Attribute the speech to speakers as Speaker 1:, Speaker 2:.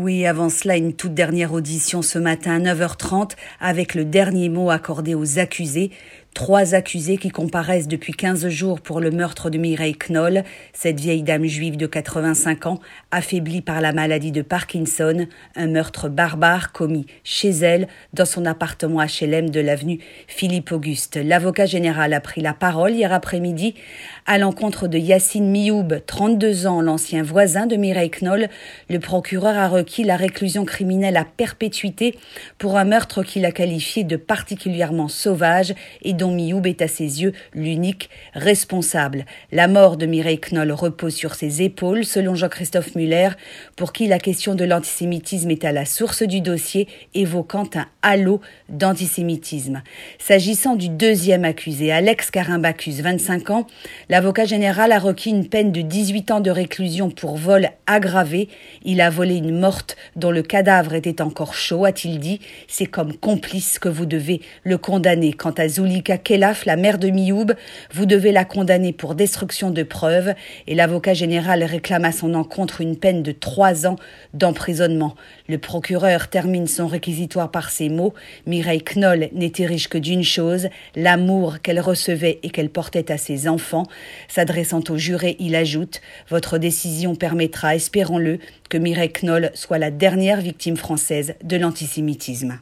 Speaker 1: Oui, avant cela, une toute dernière audition ce matin à 9h30 avec le dernier mot accordé aux accusés. Trois accusés qui comparaissent depuis 15 jours pour le meurtre de Mireille Knoll, cette vieille dame juive de 85 ans, affaiblie par la maladie de Parkinson, un meurtre barbare commis chez elle, dans son appartement HLM de l'avenue Philippe Auguste. L'avocat général a pris la parole hier après-midi à l'encontre de Yacine Mioub, 32 ans, l'ancien voisin de Mireille Knoll. Le procureur a requis la réclusion criminelle à perpétuité pour un meurtre qu'il a qualifié de particulièrement sauvage et dont Mioub est à ses yeux l'unique responsable. La mort de Mireille Knoll repose sur ses épaules, selon Jean-Christophe Muller, pour qui la question de l'antisémitisme est à la source du dossier, évoquant un halo d'antisémitisme. S'agissant du deuxième accusé, Alex Carimbacus, 25 ans, l'avocat général a requis une peine de 18 ans de réclusion pour vol aggravé. Il a volé une morte dont le cadavre était encore chaud, a-t-il dit. C'est comme complice que vous devez le condamner. Quant à Kelaf, la mère de Mioub, vous devez la condamner pour destruction de preuves et l'avocat général réclame à son encontre une peine de trois ans d'emprisonnement. Le procureur termine son réquisitoire par ces mots. Mireille Knoll n'était riche que d'une chose, l'amour qu'elle recevait et qu'elle portait à ses enfants. S'adressant au juré, il ajoute Votre décision permettra, espérons-le, que Mireille Knoll soit la dernière victime française de l'antisémitisme.